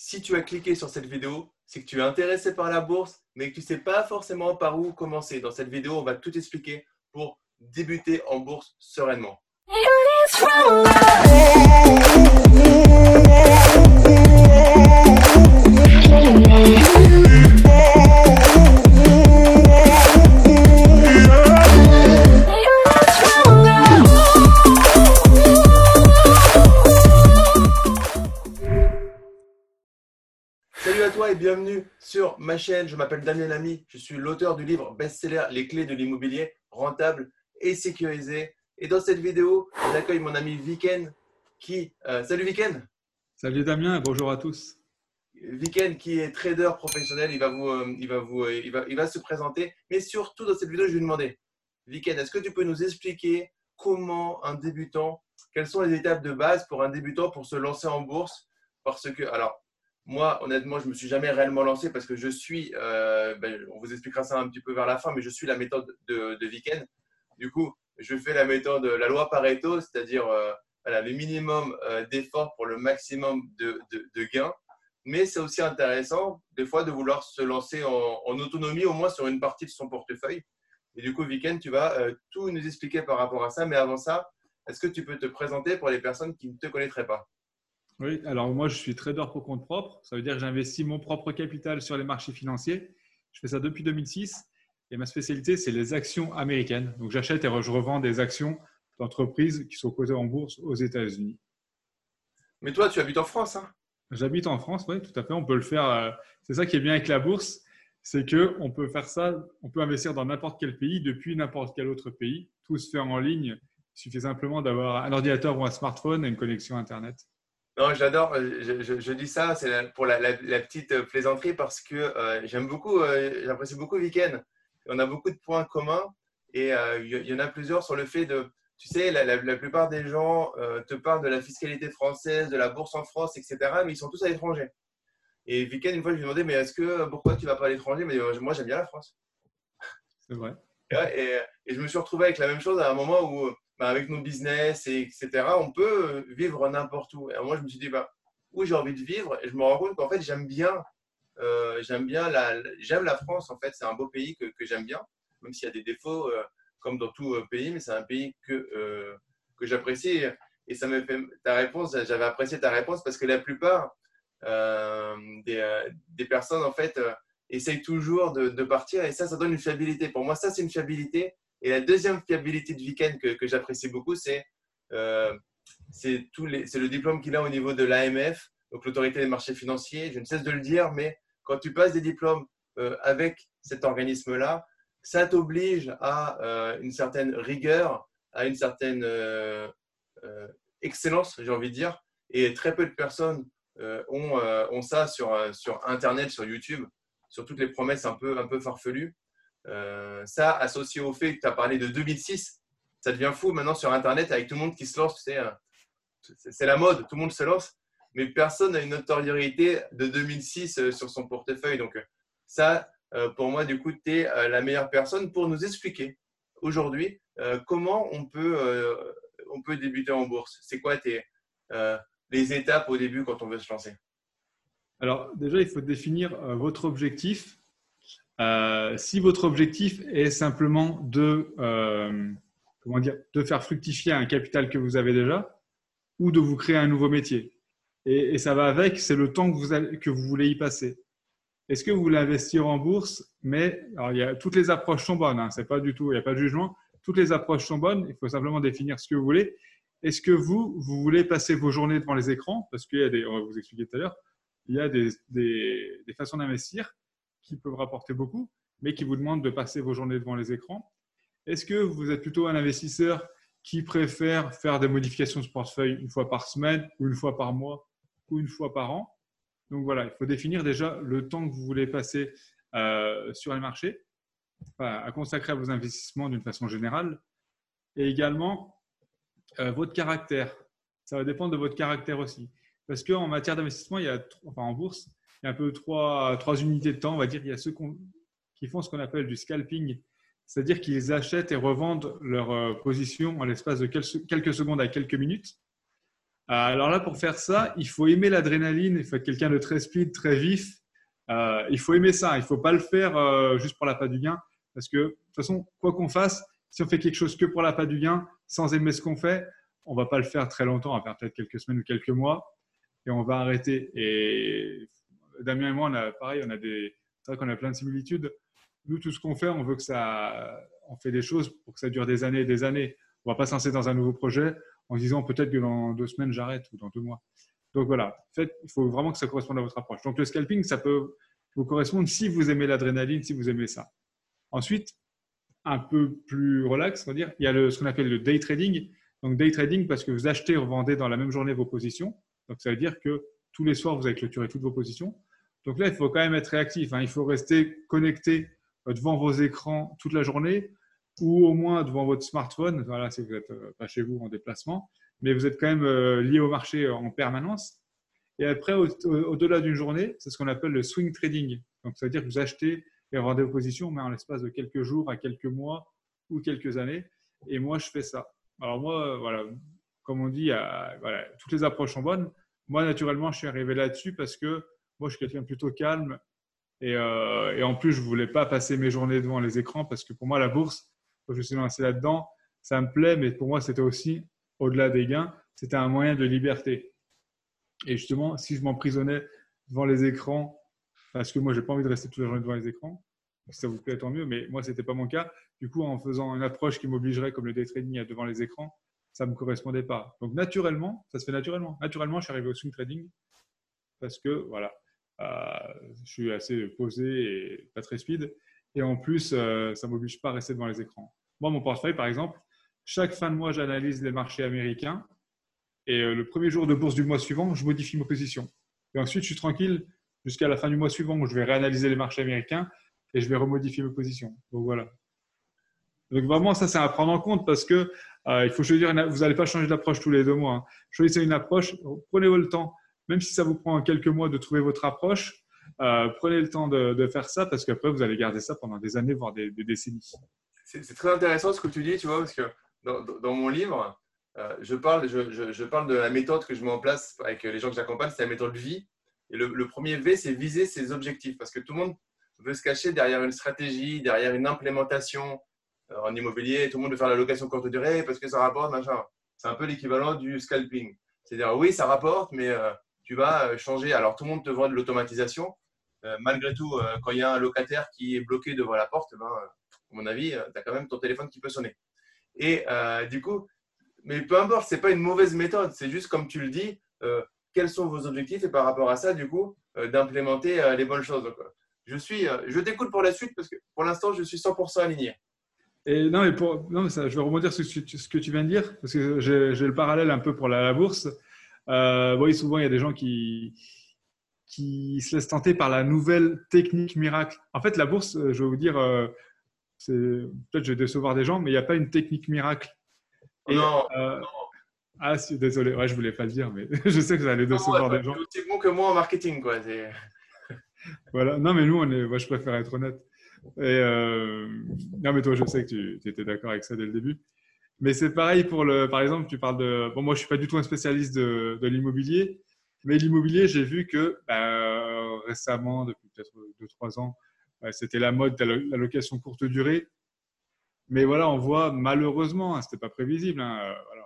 Si tu as cliqué sur cette vidéo, c'est que tu es intéressé par la bourse, mais que tu ne sais pas forcément par où commencer. Dans cette vidéo, on va tout expliquer pour débuter en bourse sereinement. Bienvenue sur ma chaîne. Je m'appelle Damien Lamy. Je suis l'auteur du livre best-seller Les clés de l'immobilier rentable et sécurisé. Et dans cette vidéo, j'accueille mon ami Viken qui. Euh, salut Viken Salut Damien et bonjour à tous. Viken qui est trader professionnel, il va, vous, euh, il, va vous, euh, il, va, il va se présenter. Mais surtout dans cette vidéo, je vais lui demander Viken, est-ce que tu peux nous expliquer comment un débutant, quelles sont les étapes de base pour un débutant pour se lancer en bourse? Parce que, alors, moi, honnêtement, je ne me suis jamais réellement lancé parce que je suis, euh, ben, on vous expliquera ça un petit peu vers la fin, mais je suis la méthode de, de Viken. Du coup, je fais la méthode, la loi Pareto, c'est-à-dire euh, le minimum euh, d'efforts pour le maximum de, de, gains. Mais c'est aussi intéressant, des fois, de vouloir se lancer en, autonomie, au moins sur une partie de son portefeuille. Et du coup, Viken, tu vas tout nous expliquer par rapport à ça. Mais avant ça, est-ce que tu peux te présenter pour les personnes qui ne te connaîtraient pas? Oui, alors moi je suis trader pour compte propre. Ça veut dire que j'investis mon propre capital sur les marchés financiers. Je fais ça depuis 2006 et ma spécialité c'est les actions américaines. Donc j'achète et je revends des actions d'entreprises qui sont cotées en bourse aux États-Unis. Mais toi tu habites en France hein? J'habite en France, oui, tout à fait. On peut le faire. Euh, c'est ça qui est bien avec la bourse, c'est que on peut faire ça. On peut investir dans n'importe quel pays depuis n'importe quel autre pays. Tout se fait en ligne. Il suffit simplement d'avoir un ordinateur ou un smartphone et une connexion Internet. Non, j'adore. Je, je, dis ça, c'est pour la, petite plaisanterie parce que euh, j'aime beaucoup, euh, j'apprécie beaucoup Weekend. On a beaucoup de points communs et euh, il y en a plusieurs sur le fait de, tu sais, la, plupart des gens te parlent de la fiscalité française, de la bourse en France, etc. Mais ils sont tous à l'étranger. Et Weekend, une fois, je lui ai demandé, mais est-ce que pourquoi tu vas pas à l'étranger? Mais moi, j'aime bien la France. C'est vrai. et, je me suis retrouvé avec la même chose à un moment où bah, avec nos business, et etc., on peut vivre n'importe où. Et moi, je me suis dit, bah, où j'ai envie de vivre? Et je me rends compte qu'en fait, j'aime bien, euh, bien la, j'aime la France. En fait, c'est un beau pays que, que j'aime bien, même s'il y a des défauts, euh, comme dans tout euh, pays, mais c'est un pays que, que j'apprécie. Et ça me fait ta réponse, j'avais apprécié ta réponse parce que la plupart des, des, personnes, en fait, essayent toujours de, de, partir et ça, ça donne une fiabilité. Pour moi, ça, c'est une fiabilité et la deuxième fiabilité de Weekend que, que j'apprécie beaucoup, c'est euh, le diplôme qu'il a au niveau de l'AMF, donc l'autorité des marchés financiers. Je ne cesse de le dire, mais quand tu passes des diplômes euh, avec cet organisme-là, ça t'oblige à euh, une certaine rigueur, à une certaine euh, excellence, j'ai envie de dire. Et très peu de personnes ont, ont, ça sur, sur Internet, sur YouTube, sur toutes les promesses un peu, un peu farfelues. Euh, ça, associé au fait que tu as parlé de 2006, ça devient fou maintenant sur Internet avec tout le monde qui se lance. Tu sais, euh, c'est la mode, tout le monde se lance, mais personne n'a une notoriété de 2006 euh, sur son portefeuille. Donc, ça, pour moi, du coup, tu es la meilleure personne pour nous expliquer aujourd'hui comment on peut, on peut débuter en bourse. C'est quoi tes, les étapes au début quand on veut se lancer? Alors, déjà, il faut définir votre objectif euh, si votre objectif est simplement de, euh, comment dire, de faire fructifier un capital que vous avez déjà ou de vous créer un nouveau métier. Et, ça va avec, c'est le temps que vous, que vous voulez y passer. Est-ce que vous voulez investir en bourse? Mais alors, il y a, toutes les approches sont bonnes, hein, c'est pas du tout, il n'y a pas de jugement. Toutes les approches sont bonnes, il faut simplement définir ce que vous voulez. Est-ce que vous, vous voulez passer vos journées devant les écrans? Parce qu'il y a des, on va vous expliquer tout à l'heure, il y a des, des, des façons d'investir qui peuvent rapporter beaucoup, mais qui vous demandent de passer vos journées devant les écrans. Est-ce que vous êtes plutôt un investisseur qui préfère faire des modifications de portefeuille une fois par semaine ou une fois par mois ou une fois par an? Donc voilà, il faut définir déjà le temps que vous voulez passer euh, sur les marchés, à consacrer à vos investissements d'une façon générale, et également euh, votre caractère. Ça va dépendre de votre caractère aussi. Parce qu'en matière d'investissement, il y a, en bourse, il y a un peu trois, trois unités de temps, on va dire. Il y a ceux qui font ce qu'on appelle du scalping, c'est-à-dire qu'ils achètent et revendent leur euh, position en l'espace de quelques secondes à quelques minutes. alors là, pour faire ça, il faut aimer l'adrénaline, il faut être quelqu'un de très speed, très vif. Euh, il faut aimer ça, il ne faut pas le faire euh, juste pour la pas du gain, parce que de toute façon, quoi qu'on fasse, si on fait quelque chose que pour la pas du gain, sans aimer ce qu'on fait, on ne va pas le faire très longtemps, on faire peut-être quelques semaines ou quelques mois, et on va arrêter. Et Damien et moi, on a pareil, on a des, c'est vrai qu'on a plein de similitudes. Nous, tout ce qu'on fait, on veut que ça, on fait des choses pour que ça dure des années et des années. On va pas lancer dans un nouveau projet en disant peut-être que dans deux semaines j'arrête ou dans deux mois. Donc voilà, il faut vraiment que ça corresponde à votre approche. Donc le scalping, ça peut vous correspondre si vous aimez l'adrénaline, si vous aimez ça. Ensuite, un peu plus relax, on va dire, il y a le, ce qu'on appelle le day trading. Donc day trading parce que vous achetez et revendez dans la même journée vos positions. Donc ça veut dire que tous les soirs, vous allez clôturer toutes vos positions. Donc là, il faut quand même être réactif. Hein. Il faut rester connecté devant vos écrans toute la journée ou au moins devant votre smartphone, voilà, si vous n'êtes euh, pas chez vous en déplacement, mais vous êtes quand même euh, lié au marché en permanence. Et après, au-delà d'une journée, c'est ce qu'on appelle le swing trading. Donc, ça veut dire que vous achetez et vendez vos positions, mais en l'espace de quelques jours à quelques mois ou quelques années. Et moi, je fais ça. Alors moi, voilà, comme on dit, voilà, toutes les approches sont bonnes. Moi, naturellement, je suis arrivé là-dessus parce que moi, je suis quelqu'un plutôt calme. Et, euh, et, en plus, je voulais pas passer mes journées devant les écrans parce que pour moi, la bourse, quand je suis lancé là-dedans, ça me plaît, mais pour moi, c'était aussi, au-delà des gains, c'était un moyen de liberté. Et justement, si je m'emprisonnais devant les écrans, parce que moi, j'ai pas envie de rester toute la journée devant les écrans, si ça vous plaît, tant mieux, mais moi, ce n'était pas mon cas. Du coup, en faisant une approche qui m'obligerait, comme le day trading, à devant les écrans, ça me correspondait pas. Donc, naturellement, ça se fait naturellement. Naturellement, je suis arrivé au swing trading parce que, voilà, je suis assez posé et pas très speed. Et en plus, euh, ça ne m'oblige pas à rester devant les écrans. Moi, mon portefeuille, par exemple, chaque fin de mois, j'analyse les marchés américains. Et euh, le premier jour de bourse du mois suivant, je modifie ma position. Et ensuite, je suis tranquille jusqu'à la fin du mois suivant où je vais réanalyser les marchés américains et je vais remodifier mes positions. Donc voilà. Donc vraiment, ça, c'est à prendre en compte parce que euh, il faut choisir. vous n'allez pas changer d'approche tous les deux mois. Hein. Choisissez une approche, prenez le temps, même si ça vous prend quelques mois de trouver votre approche. Euh, prenez le temps de, faire ça parce qu'après, vous allez garder ça pendant des années, voire des, décennies. C'est très intéressant ce que tu dis, tu vois, parce que dans, mon livre, euh, je, parle, de la méthode que je mets en place avec les gens que j'accompagne, c'est la méthode vie. Et le, premier V, c'est viser ses objectifs, parce que tout le monde veut se cacher derrière une stratégie, derrière une implémentation euh, en immobilier. Tout le monde veut faire la location courte durée parce que ça rapporte, machin. C'est un peu l'équivalent du scalping. C'est-à-dire, oui, ça rapporte, mais tu vas changer. Alors, tout le monde te vend de l'automatisation, euh, malgré tout, euh, quand il y a un locataire qui est bloqué devant la porte, ben, à mon avis, euh, tu as quand même ton téléphone qui peut sonner. Et du coup, mais peu importe, ce n'est pas une mauvaise méthode, c'est juste comme tu le dis, quels sont vos objectifs et par rapport à ça, du coup, d'implémenter les bonnes choses. je suis, je t'écoute pour la suite parce que pour l'instant, je suis 100% aligné. Et non, mais pour, non, ça, je vais rebondir sur ce que tu viens de dire parce que j'ai le parallèle un peu pour la, bourse. Euh, souvent, il y a des gens qui, qui se laisse tenter par la nouvelle technique miracle. En fait, la bourse, euh, je vais vous dire, euh, peut-être je vais décevoir des gens, mais il n'y a pas une technique miracle. non, euh, Ah, désolé, ouais, je voulais pas le dire, mais je sais que ça allait décevoir des gens. C'est bon que moi en marketing, quoi. voilà, non, mais nous, on est, moi, je préfère être honnête. Et non, mais toi, je sais que tu, tu étais d'accord avec ça dès le début. Mais c'est pareil pour le, par exemple, tu parles de, bon, moi, je suis pas du tout un spécialiste de, de l'immobilier, mais l'immobilier, j'ai vu que bah, récemment, depuis peut-être 2-3 ans, bah, c'était la mode de la location courte durée. Mais voilà, on voit malheureusement, hein, ce n'était pas prévisible. Hein, euh,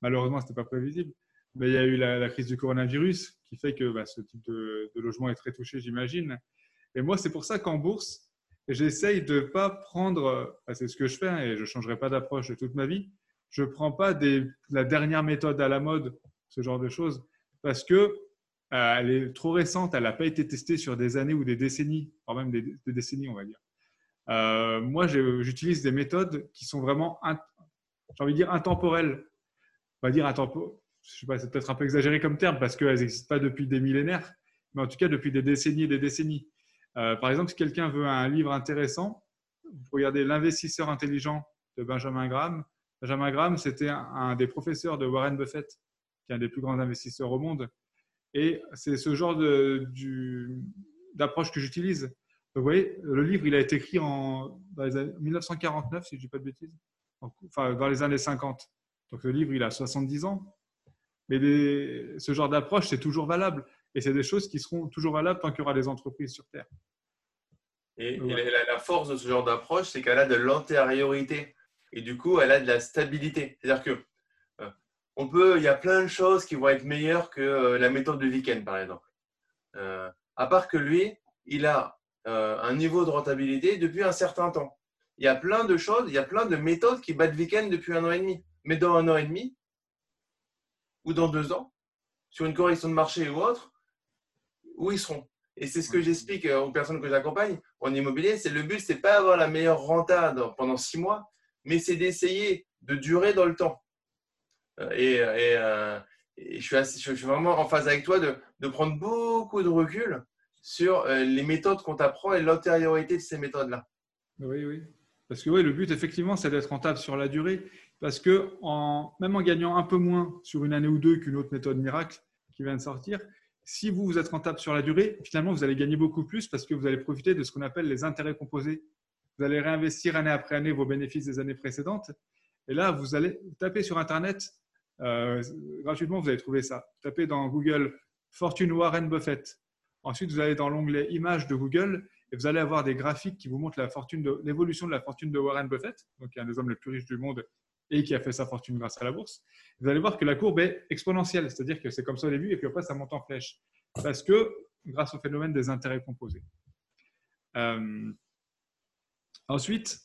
malheureusement, ce n'était pas prévisible. Mais il y a eu la, crise du coronavirus qui fait que bah, ce type de, logement est très touché, j'imagine. Et moi, c'est pour ça qu'en bourse, j'essaye de ne pas prendre, c'est ce que je fais hein, et je ne changerai pas d'approche de toute ma vie, je ne prends pas la dernière méthode à la mode, ce genre de choses parce que euh, elle est trop récente, elle n'a pas été testée sur des années ou des décennies, quand même des, décennies, on va dire. Euh, moi, j'utilise des méthodes qui sont vraiment, j'ai envie de dire, intemporelles. On va dire intemporelles. C'est peut-être un peu exagéré comme terme parce qu'elles n'existent pas depuis des millénaires, mais en tout cas depuis des décennies et des décennies. Euh, par exemple, si quelqu'un veut un livre intéressant, vous regardez L'investisseur intelligent de Benjamin Graham. Benjamin Graham, c'était un, des professeurs de Warren Buffett qui est un des plus grands investisseurs au monde. Et c'est ce genre d'approche que j'utilise. Vous voyez, le livre, il a été écrit en dans les années 1949, si je ne dis pas de bêtises, enfin dans les années 50. Donc le livre, il a 70 ans. mais ce genre d'approche, c'est toujours valable. Et c'est des choses qui seront toujours valables tant qu'il y aura des entreprises sur Terre. Et, la, force de ce genre d'approche, c'est qu'elle a de l'antériorité. Et du coup, elle a de la stabilité. C'est-à-dire que euh, on peut, il y a plein de choses qui vont être meilleures que euh, la méthode de Viken, par exemple. Euh, à part que lui, il a un niveau de rentabilité depuis un certain temps. Il y a plein de choses, il y a plein de méthodes qui battent Viken depuis un an et demi. Mais dans un an et demi, ou dans deux ans, sur une correction de marché ou autre, où ils seront. Et c'est ce que j'explique aux personnes que j'accompagne en immobilier. C'est le but, c'est pas avoir la meilleure renta pendant six mois, mais c'est d'essayer de durer dans le temps. Euh, et, euh, je, suis je, suis vraiment en phase avec toi de, de prendre beaucoup de recul sur euh, les méthodes qu'on t'apprend et l'antériorité de ces méthodes-là. Oui, oui. Parce que oui, le but, effectivement, c'est d'être rentable sur la durée. Parce que en, même en gagnant un peu moins sur une année ou deux qu'une autre méthode miracle qui vient de sortir, si vous, vous êtes rentable sur la durée, finalement, vous allez gagner beaucoup plus parce que vous allez profiter de ce qu'on appelle les intérêts composés. Vous allez réinvestir année après année vos bénéfices des années précédentes. Et là, vous allez taper sur Internet, euh, gratuitement, vous allez trouver ça. Tapez dans Google Fortune Warren Buffett. Ensuite, vous allez dans l'onglet Images de Google et vous allez avoir des graphiques qui vous montrent l'évolution de, de la fortune de Warren Buffett, donc un des hommes les plus riches du monde et qui a fait sa fortune grâce à la bourse, vous allez voir que la courbe est exponentielle, c'est-à-dire que c'est comme ça au début et puis après ça monte en flèche, parce que grâce au phénomène des intérêts composés. Euh, ensuite,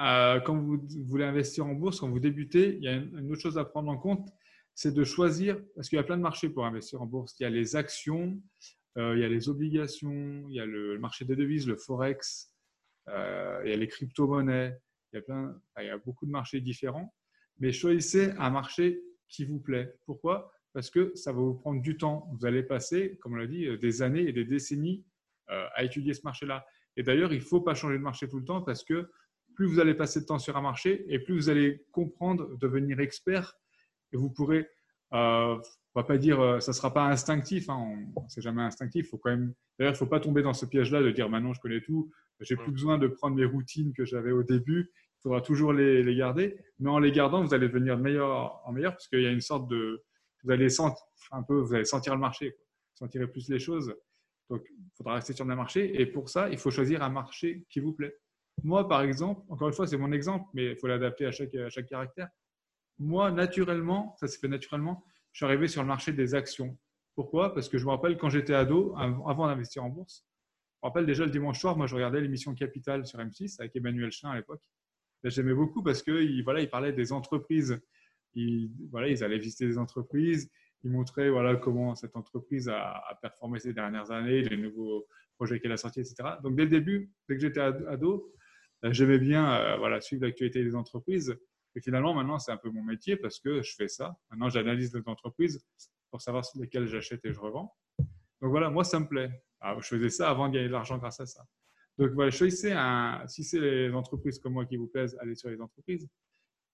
euh, quand vous voulez investir en bourse, quand vous débutez, il y a une autre chose à prendre en compte, c'est de choisir, parce qu'il y a plein de marchés pour investir en bourse. Il y a les actions, euh, il y a les obligations, il y a le marché des devises, le forex, il y a les crypto-monnaies, il y a, beaucoup de marchés différents, mais choisissez un marché qui vous plaît. Pourquoi? Parce que ça va vous prendre du temps. Vous allez passer, comme on l'a dit, des années et des décennies euh, à étudier ce marché-là. Et d'ailleurs, il ne faut pas changer de marché tout le temps parce que plus vous allez passer de temps sur un marché et plus vous allez comprendre, devenir expert et vous pourrez, euh, on va pas dire, euh, ça sera pas instinctif, hein, c'est jamais instinctif. Faut quand même, d'ailleurs, il faut pas tomber dans ce piège-là de dire maintenant je connais tout, j'ai plus besoin de prendre mes routines que j'avais au début il faudra toujours les, garder. Mais en les gardant, vous allez devenir meilleur en meilleur parce qu'il y a une sorte de. Vous allez, sentir, un peu, vous allez sentir le marché, quoi. vous sentirez plus les choses. Donc, il faudra rester sur le marché. Et pour ça, il faut choisir un marché qui vous plaît. Moi, par exemple, encore une fois, c'est mon exemple, mais il faut l'adapter à chaque, à chaque caractère. Moi, naturellement, ça s'est fait naturellement, je suis arrivé sur le marché des actions. Pourquoi? Parce que je me rappelle quand j'étais ado, avant d'investir en bourse, je me rappelle déjà le dimanche soir, moi je regardais l'émission Capital sur M6 avec Emmanuel Chin à l'époque. J'aimais beaucoup parce qu'il voilà, il parlait des entreprises. Il, voilà, ils allaient visiter des entreprises. Il montrait voilà, comment cette entreprise a, performé ces dernières années, les nouveaux projets qu'elle a sortis, etc. Donc, dès le début, dès que j'étais ado, euh, j'aimais bien euh, voilà, suivre l'actualité des entreprises. Et finalement, maintenant, c'est un peu mon métier parce que je fais ça. Maintenant, j'analyse les entreprises pour savoir lesquelles j'achète et je revends. Donc voilà, moi, ça me plaît. Ah, je faisais ça avant de gagner de l'argent grâce à ça. Donc voilà, choisissez un, si c'est les entreprises comme moi qui vous plaisent, allez sur les entreprises.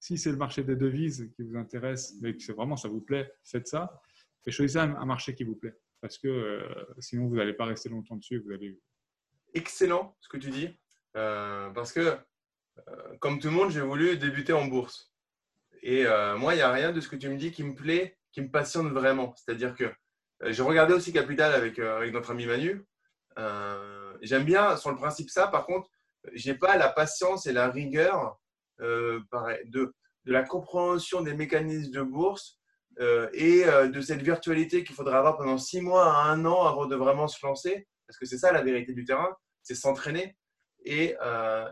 Si c'est le marché des devises qui vous intéresse, mais que vraiment ça vous plaît, faites ça. Et choisissez un, marché qui vous plaît. Parce que euh, sinon, vous n'allez pas rester longtemps dessus. Excellent ce que tu dis. Euh, parce que, comme tout le monde, j'ai voulu débuter en bourse. Et moi, il n'y a rien de ce que tu me dis qui me plaît, qui me passionne vraiment. C'est-à-dire que j'ai regardé aussi Capital avec, avec notre ami Manu. J'aime bien sur le principe ça. Par contre, j'ai pas la patience et la rigueur euh, de, la compréhension des mécanismes de bourse euh, et euh, de cette virtualité qu'il faudra avoir pendant six mois à un an avant de vraiment se lancer. Parce que c'est ça la vérité du terrain, c'est s'entraîner. Et,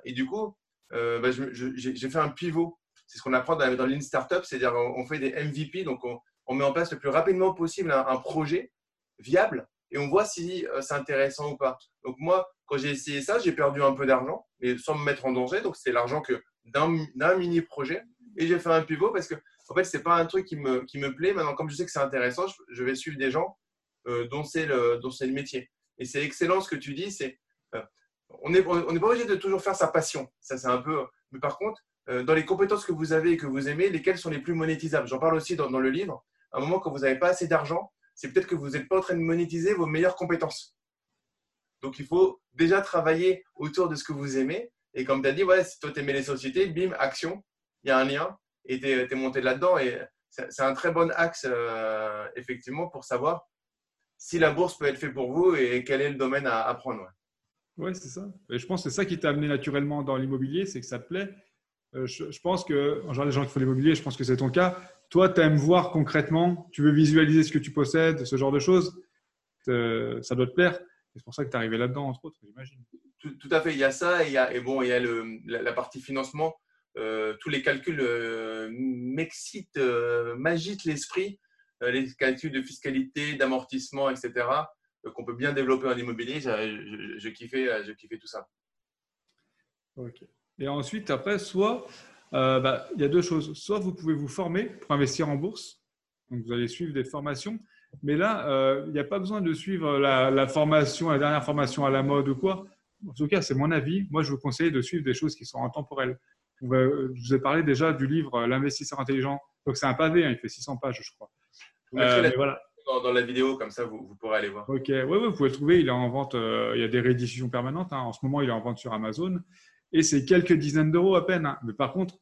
du coup, bah, j'ai fait un pivot. C'est ce qu'on apprend dans, dans Startup, c'est-à-dire on, fait des MVP, donc on, met en place le plus rapidement possible un projet viable et on voit si euh, c'est intéressant ou pas. Donc moi, quand j'ai essayé ça, j'ai perdu un peu d'argent, mais sans me mettre en danger. Donc c'est l'argent que d'un mini projet. Et j'ai fait un pivot parce que en fait, c'est pas un truc qui me, qui me plaît. Maintenant, comme je sais que c'est intéressant, je, vais suivre des gens euh, dont c'est le, le métier. Et c'est excellent ce que tu dis. C'est euh, on n'est on est pas obligé de toujours faire sa passion. Ça, c'est un peu. Mais par contre, dans les compétences que vous avez et que vous aimez, lesquelles sont les plus monétisables? J'en parle aussi dans, dans, le livre. À un moment, quand vous n'avez pas assez d'argent, c'est peut-être que vous n'êtes pas en train de monétiser vos meilleures compétences. Donc, il faut déjà travailler autour de ce que vous aimez. Et comme tu as dit, ouais, si toi, tu les sociétés, bim, action, il y a un lien et tu es, monté là-dedans. Et c'est un très bon axe, effectivement, pour savoir si la bourse peut être faite pour vous et quel est le domaine à, apprendre. Oui, c'est ça. Et je pense que c'est ça qui t'a amené naturellement dans l'immobilier, c'est que ça te plaît. Euh, je, pense que, en général, les gens qui font l'immobilier, je pense que c'est ton cas. Toi, tu aimes voir concrètement, tu veux visualiser ce que tu possèdes, ce genre de choses. ça doit te plaire. C'est pour ça que tu es arrivé là-dedans, entre autres, j'imagine. Tout, à fait. Il y a ça et, bon, il y a le, la, partie financement. Euh, tous les calculs euh, m'excitent, m'agitent l'esprit. les calculs de fiscalité, d'amortissement, etc qu'on peut bien développer en immobilier. Je, je, kiffais, je kiffais tout ça. Ok. Et ensuite, après, soit euh, bah, il y a deux choses. Soit vous pouvez vous former pour investir en bourse. Donc, vous allez suivre des formations. Mais là, euh, il n'y a pas besoin de suivre la, formation, la dernière formation à la mode ou quoi. En tout cas, c'est mon avis. Moi, je vous conseille de suivre des choses qui sont intemporelles. je vous ai parlé déjà du livre L'investisseur intelligent. Donc, c'est un pavé, hein, il fait 600 pages, je crois. Euh, voilà dans, la vidéo, comme ça vous, pourrez aller voir. Ok, oui, ouais, vous pouvez le trouver. Il est en vente, euh, il y a des rééditions permanentes. Hein. En ce moment, il est en vente sur Amazon et c'est quelques dizaines d'euros à peine. Hein. Mais par contre,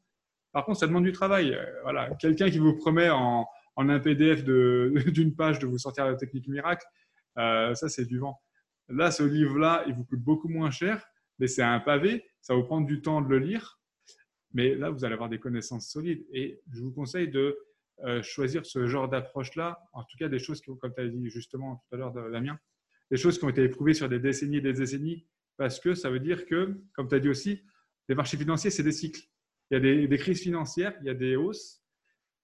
par contre, ça demande du travail. Euh, voilà, quelqu'un qui vous promet en, en un PDF d'une page de vous sortir la technique miracle, euh, ça c'est du vent. Là, ce livre-là, il vous coûte beaucoup moins cher, mais c'est un pavé. Ça va vous prendre du temps de le lire. Mais là, vous allez avoir des connaissances solides. Et je vous conseille de euh, choisir ce genre d'approche-là, en tout cas des choses qui, comme tu as dit justement tout à l'heure, Damien, des choses qui ont été éprouvées sur des décennies et des décennies, parce que ça veut dire que, comme tu as dit aussi, les marchés financiers, c'est des cycles. Il y a des, crises financières, il y a des hausses,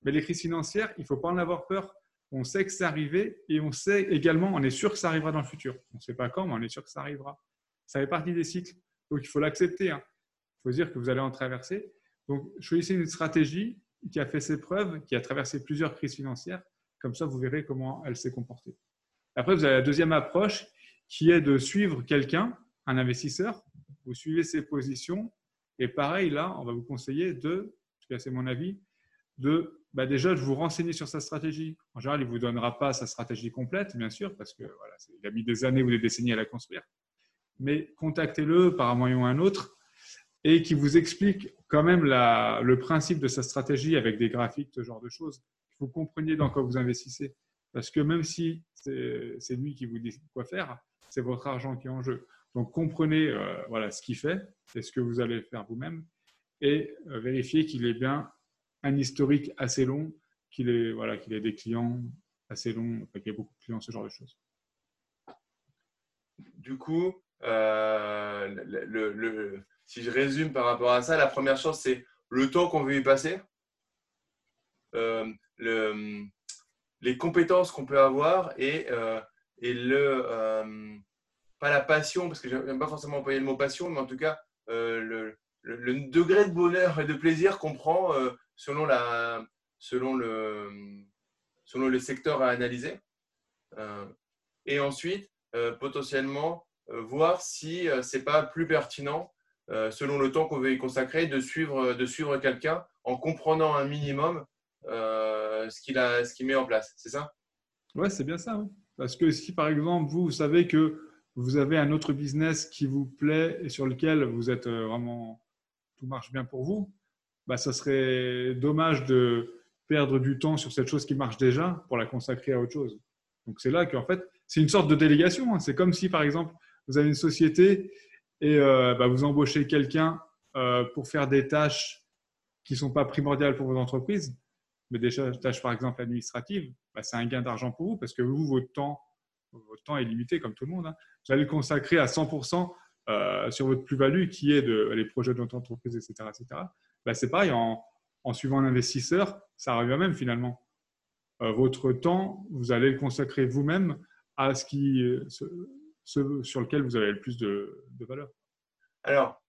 mais les crises financières, il ne faut pas en avoir peur. On sait que c'est arrivé et on sait également, on est sûr que ça arrivera dans le futur. On ne sait pas quand, mais on est sûr que ça arrivera. Ça fait partie des cycles. Donc, il faut l'accepter. Hein. Il faut dire que vous allez en traverser. Donc, choisissez une stratégie qui a fait ses preuves, qui a traversé plusieurs crises financières. Comme ça, vous verrez comment elle s'est comportée. Après, vous avez la deuxième approche qui est de suivre quelqu'un, un investisseur. Vous suivez ses positions. Et pareil, là, on va vous conseiller de, c'est mon avis, de bah déjà de vous renseigner sur sa stratégie. En général, il ne vous donnera pas sa stratégie complète, bien sûr, parce que voilà, il a mis des années ou des décennies à la construire. Mais contactez-le par un moyen ou un autre et qui vous explique quand même le principe de sa stratégie avec des graphiques, ce genre de choses, vous compreniez dans quoi vous investissez. Parce que même si c'est lui qui vous dit quoi faire, c'est votre argent qui est en jeu. Donc comprenez euh, voilà, ce qu'il fait et ce que vous allez faire vous-même et euh, vérifiez qu'il est bien un historique assez long, qu'il ait, voilà, qu'il ait des clients assez longs, qu'il y ait beaucoup de clients, ce genre de choses. Du coup, euh, le, si je résume par rapport à ça, la première chose, c'est le temps qu'on veut y passer, euh, le, les compétences qu'on peut avoir et, euh, et le, euh, pas la passion, parce que je n'aime pas forcément employer le mot passion, mais en tout cas, le, le, degré de bonheur et de plaisir qu'on prend selon, la, selon, le, selon le secteur à analyser. et ensuite, potentiellement, voir si ce n'est pas plus pertinent selon le temps qu'on veut y consacrer, de suivre, de suivre quelqu'un en comprenant un minimum euh, ce qu'il met en place. C'est ça? Ouais, c'est bien ça. Parce que si par exemple, vous, savez que vous avez un autre business qui vous plaît et sur lequel vous êtes euh, vraiment, tout marche bien pour vous, bah, ça serait dommage de perdre du temps sur cette chose qui marche déjà pour la consacrer à autre chose. Donc c'est là qu'en fait, c'est une sorte de délégation. Hein. C'est comme si par exemple, vous avez une société et euh, bah, vous embauchez quelqu'un euh, pour faire des tâches qui ne sont pas primordiales pour vos entreprises, mais des tâches par exemple administratives, bah, c'est un gain d'argent pour vous parce que vous, votre temps, votre temps est limité comme tout le monde. Hein. Vous allez le consacrer à 100% euh, sur votre plus-value qui est les projets de votre entreprise, etc. etc. Bah, c'est pareil, en, en, suivant un investisseur, ça revient même finalement. votre temps, vous allez le consacrer vous-même à ce qui, sur lequel vous avez le plus de, valeur Alors,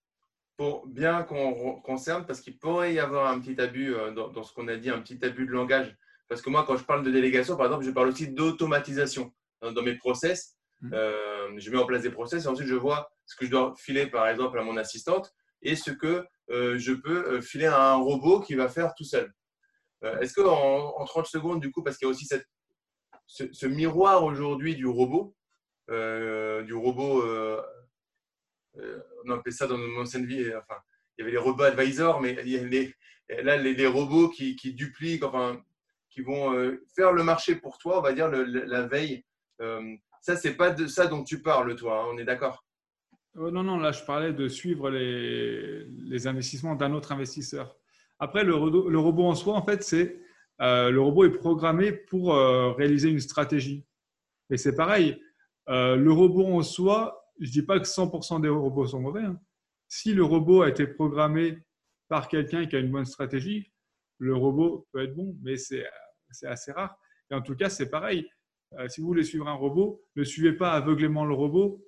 pour bien qu'on concerne, parce qu'il pourrait y avoir un petit abus euh, dans, ce qu'on a dit, un petit abus de langage. Parce que moi, quand je parle de délégation, par exemple, je parle aussi d'automatisation dans, mes process. Mmh. Euh, je mets en place des process et ensuite je vois ce que je dois filer, par exemple, à mon assistante et ce que euh, je peux filer à un robot qui va faire tout seul. Est-ce qu'en en 30 secondes, du coup, parce qu'il y a aussi cette, ce miroir aujourd'hui du robot, du robot. Euh, euh, on appelait ça dans mon ancienne vie. Enfin, il y avait les robots advisors, mais là, les, robots qui, dupliquent. Qui vont faire le marché pour toi, on va dire la veille. ça, c'est pas de ça dont tu parles, toi. Hein, on est d'accord? Non, non. Là, je parlais de suivre les, investissements d'un autre investisseur. Après, le, robot en soi, en fait, c'est le robot est programmé pour réaliser une stratégie. Et c'est pareil. Le robot en soi, je ne dis pas que 100% des robots sont mauvais. Hein. Si le robot a été programmé par quelqu'un qui a une bonne stratégie, le robot peut être bon, mais c'est assez rare. Et en tout cas, c'est pareil. Euh, si vous voulez suivre un robot, ne suivez pas aveuglément le robot.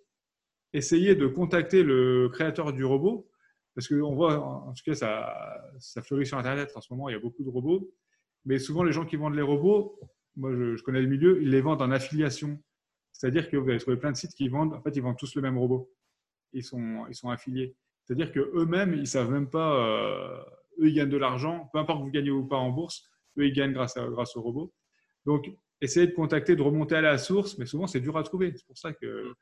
Essayez de contacter le créateur du robot, parce qu'on voit, en tout cas, ça, fleurit sur Internet en ce moment, il y a beaucoup de robots. Mais souvent, les gens qui vendent les robots, moi je connais le milieu, ils les vendent en affiliation. C'est-à-dire que vous allez trouver plein de sites qui vendent, en fait, ils vendent tous le même robot. Ils sont, ils sont affiliés. C'est-à-dire qu'eux-mêmes, ils ne savent même pas, euh, eux, ils gagnent de l'argent, peu importe que vous gagnez ou pas en bourse, eux, ils gagnent grâce, à, grâce au robot. Donc, essayez de contacter, de remonter à la source, mais souvent, c'est dur à trouver. C'est pour ça que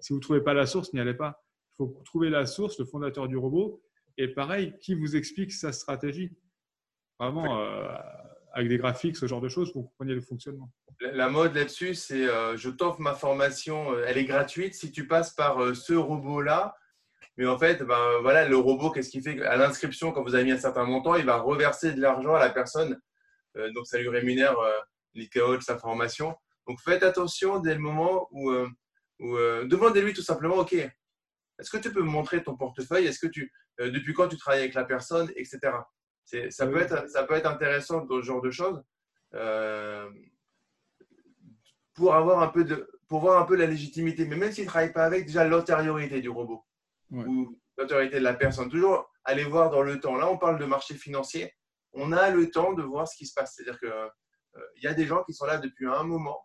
si vous ne trouvez pas la source, n'y allez pas. Il faut trouver la source, le fondateur du robot, et pareil, qui vous explique sa stratégie? Vraiment, euh, avec des graphiques, ce genre de choses, pour que vous compreniez le fonctionnement. La mode là-dessus, c'est euh, je t'offre ma formation, euh, elle est gratuite si tu passes par euh, ce robot-là. Mais en fait, ben, voilà, le robot, qu'est-ce qu'il fait? À l'inscription, quand vous avez mis un certain montant, il va reverser de l'argent à la personne. donc, ça lui rémunère l'ICAO de sa formation. Donc, faites attention dès le moment où, où demandez-lui tout simplement, OK, est-ce que tu peux me montrer ton portefeuille? Est-ce que tu, depuis quand tu travailles avec la personne, etc. Ça peut, être, ça peut être intéressant dans ce genre de choses euh, pour, avoir un peu de, pour voir un peu la légitimité. Mais même s'il ne travaille pas avec, déjà l'antériorité du robot ou l'antériorité de la personne. Toujours aller voir dans le temps. Là, on parle de marché financier. On a le temps de voir ce qui se passe. C'est-à-dire qu'il euh, y a des gens qui sont là depuis un moment.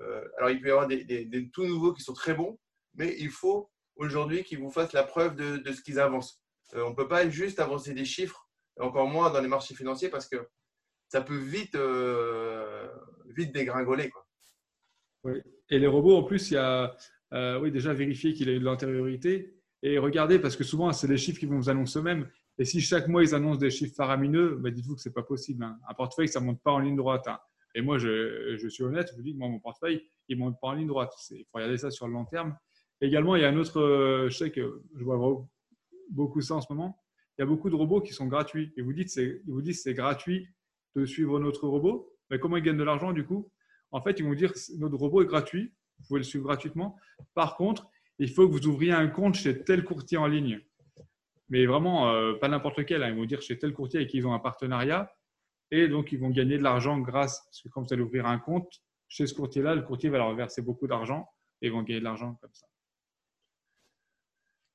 Euh, alors, il peut y avoir des, des, tout nouveaux qui sont très bons, mais il faut aujourd'hui qu'ils vous fassent la preuve de, de ce qu'ils avancent. on ne peut pas juste avancer des chiffres encore moins dans les marchés financiers parce que ça peut vite, euh, vite dégringoler. Quoi. Oui. Et les robots, en plus, il y a euh, oui, déjà vérifier qu'il a eu de l'antériorité et regardez, parce que souvent, c'est des chiffres qui vont vous annoncer eux-mêmes. Et si chaque mois, ils annoncent des chiffres faramineux, bah, dites-vous que ce n'est pas possible. Hein. Un portefeuille, ça ne monte pas en ligne droite. Hein. Et moi, je, je, suis honnête, je vous dis que moi, mon portefeuille, il ne monte pas en ligne droite. Il faut regarder ça sur le long terme. Également, il y a un autre, euh, je sais que je vois beaucoup ça en ce moment, il y a beaucoup de robots qui sont gratuits. Et vous dites, ils vous disent c'est gratuit de suivre notre robot. Mais comment ils gagnent de l'argent du coup? En fait, ils vont dire notre robot est gratuit, vous pouvez le suivre gratuitement. Par contre, il faut que vous ouvriez un compte chez tel courtier en ligne. Mais vraiment, euh, pas n'importe lequel. Hein. Ils vont dire chez tel courtier avec qui ils ont un partenariat. Et donc, ils vont gagner de l'argent grâce, parce que quand vous allez ouvrir un compte chez ce courtier-là, le courtier va leur verser beaucoup d'argent et ils vont gagner de l'argent comme ça.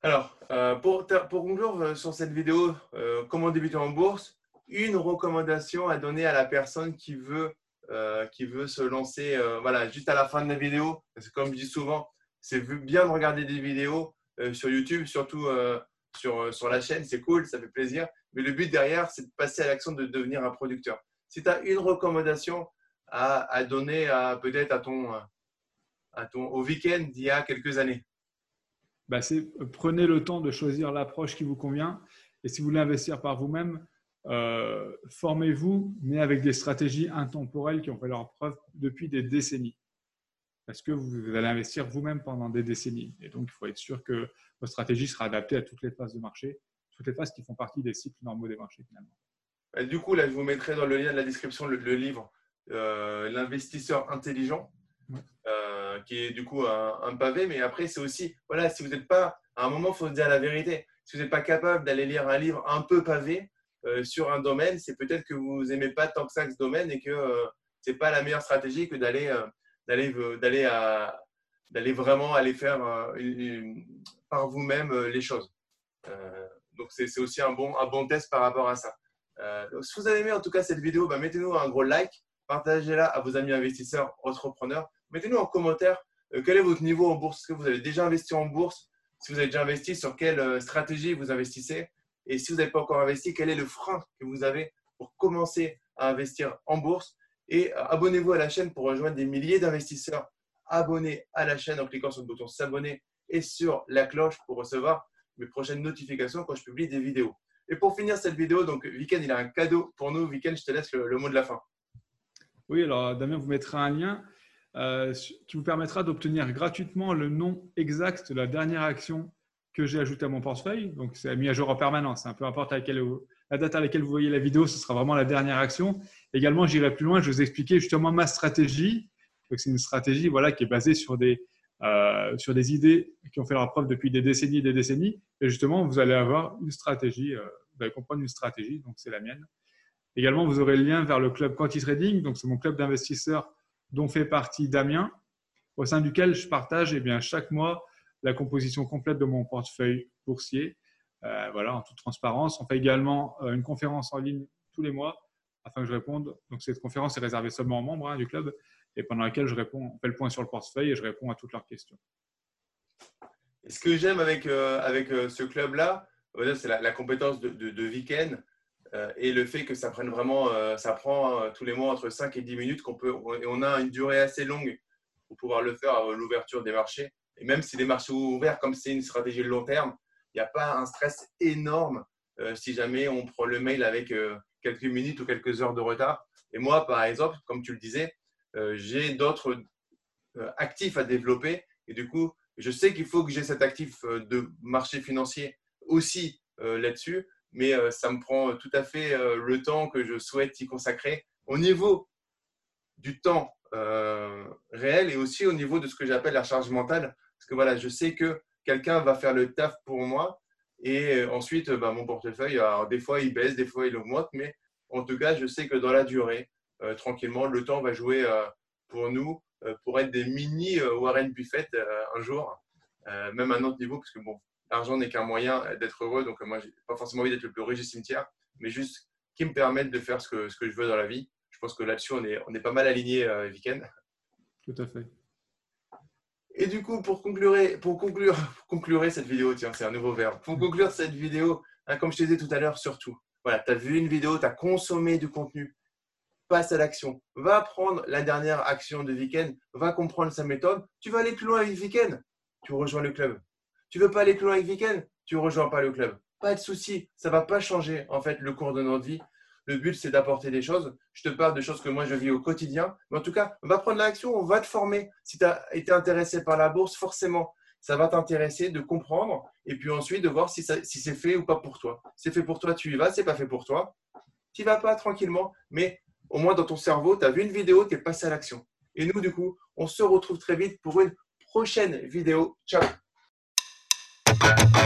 Alors, euh, pour, conclure euh, sur cette vidéo, euh, comment débuter en bourse, une recommandation à donner à la personne qui veut, qui veut se lancer voilà, juste à la fin de la vidéo. Parce que comme je dis souvent, c'est bien de regarder des vidéos sur YouTube, surtout sur, sur la chaîne, c'est cool, ça fait plaisir. Mais le but derrière, c'est de passer à l'action de devenir un producteur. Si tu as une recommandation à, à donner peut-être à ton, à ton, au week-end d'il y a quelques années, bah, prenez le temps de choisir l'approche qui vous convient. Et si vous voulez investir par vous-même, euh, formez-vous, mais avec des stratégies intemporelles qui ont fait leur preuve depuis des décennies. Parce que vous allez investir vous-même pendant des décennies. Et donc, il faut être sûr que votre stratégie sera adaptée à toutes les phases de marché, toutes les phases qui font partie des cycles normaux des marchés finalement. du coup, là, je vous mettrai dans le lien de la description le, livre euh, L'investisseur intelligent. Euh, qui est du coup un, pavé. Mais après, c'est aussi, voilà, si vous n'êtes pas, à un moment, il faut dire la vérité. Si vous n'êtes pas capable d'aller lire un livre un peu pavé euh, sur un domaine, c'est peut-être que vous n'aimez pas tant que ça ce domaine et que euh, ce n'est pas la meilleure stratégie que d'aller d'aller d'aller d'aller vraiment aller faire par vous-même les choses. donc, c'est aussi un bon, un bon test par rapport à ça. si vous avez aimé en tout cas cette vidéo, bah, mettez-nous un gros like, partagez-la à vos amis investisseurs, entrepreneurs Mettez-nous en commentaire euh, quel est votre niveau en bourse. Est-ce que vous avez déjà investi en bourse? Si vous avez déjà investi, sur quelle euh, stratégie vous investissez? Et si vous n'avez pas encore investi, quel est le frein que vous avez pour commencer à investir en bourse? Et euh, abonnez-vous à la chaîne pour rejoindre des milliers d'investisseurs abonnés à la chaîne en cliquant sur le bouton s'abonner et sur la cloche pour recevoir mes prochaines notifications quand je publie des vidéos. Et pour finir cette vidéo, donc Viken, il a un cadeau pour nous. Viken, je te laisse le mot de la fin. Oui, alors Damien vous mettra un lien euh, qui vous permettra d'obtenir gratuitement le nom exact de la dernière action que j'ai ajoutée à mon portefeuille. Donc, c'est mis à jour en permanence. Hein. Peu importe à laquelle, la date à laquelle vous voyez la vidéo, ce sera vraiment la dernière action. Également, j'irai plus loin, je vais vous expliquer justement ma stratégie. c'est une stratégie voilà, qui est basée sur des, euh, sur des idées qui ont fait leur preuve depuis des décennies et des décennies. Et justement, vous allez avoir une stratégie, euh, vous allez comprendre une stratégie, donc c'est la mienne. Également, vous aurez le lien vers le club Quanti Trading, donc c'est mon club d'investisseurs dont fait partie Damien, au sein duquel je partage eh bien, chaque mois la composition complète de mon portefeuille boursier. Euh, voilà, en toute transparence. On fait également une conférence en ligne tous les mois afin que je réponde. Donc, cette conférence est réservée seulement aux membres hein, du club et pendant laquelle je réponds, on le point sur le portefeuille et je réponds à toutes leurs questions. ce que j'aime avec, euh, avec euh, ce club-là, c'est la, compétence de, de, week-end euh, et le fait que ça prenne vraiment, ça prend tous les mois entre 5 et 10 minutes qu'on peut, et on a une durée assez longue pour pouvoir le faire à l'ouverture des marchés. Et même si les marchés ouverts, comme c'est une stratégie de long terme, il n'y a pas un stress énorme si jamais on prend le mail avec quelques minutes ou quelques heures de retard. Et moi, par exemple, comme tu le disais, euh, j'ai d'autres euh, actifs à développer. Et du coup, je sais qu'il faut que j'ai cet actif euh, de marché financier aussi là-dessus, mais ça me prend tout à fait le temps que je souhaite y consacrer au niveau du temps réel et aussi au niveau de ce que j'appelle la charge mentale. Parce que voilà, je sais que quelqu'un va faire le taf pour moi et ensuite, bah, mon portefeuille, alors, des fois il baisse, des fois il augmente, mais en tout cas, je sais que dans la durée, euh, tranquillement. Le temps va jouer euh, pour nous euh, pour être des mini Warren Buffett un jour, même à un autre niveau, parce que bon, l'argent n'est qu'un moyen d'être heureux. Donc, moi, j'ai pas forcément envie d'être le plus riche du cimetière, mais juste qui me permettent de faire ce que, ce que je veux dans la vie. Je pense que là-dessus, on est, on est pas mal aligné, euh, Weekend. Tout à fait. Et du coup, pour conclure, pour conclure, pour conclure cette vidéo, tiens, c'est un nouveau verbe. Pour conclure cette vidéo, hein, comme je te disais tout à l'heure, surtout, voilà, tu as vu une vidéo, tu as consommé du contenu, passe à l'action. Va prendre la dernière action de week-end, va comprendre sa méthode. Tu vas aller plus loin avec week-end, tu rejoins le club. Tu veux pas aller plus loin avec week-end, tu rejoins pas le club. Pas de souci, ça va pas changer en fait le cours de notre vie. Le but, c'est d'apporter des choses. Je te parle de choses que moi, je vis au quotidien. Mais en tout cas, va prendre l'action, on va te former. Si tu as été intéressé par la bourse, forcément, ça va t'intéresser de comprendre et puis ensuite de voir si, si c'est fait ou pas pour toi. C'est fait pour toi, tu y vas. C'est pas fait pour toi, tu vas pas tranquillement. Mais au moins dans ton cerveau, tu as vu une vidéo, tu es passé à l'action. Et nous, du coup, on se retrouve très vite pour une prochaine vidéo. Ciao Thank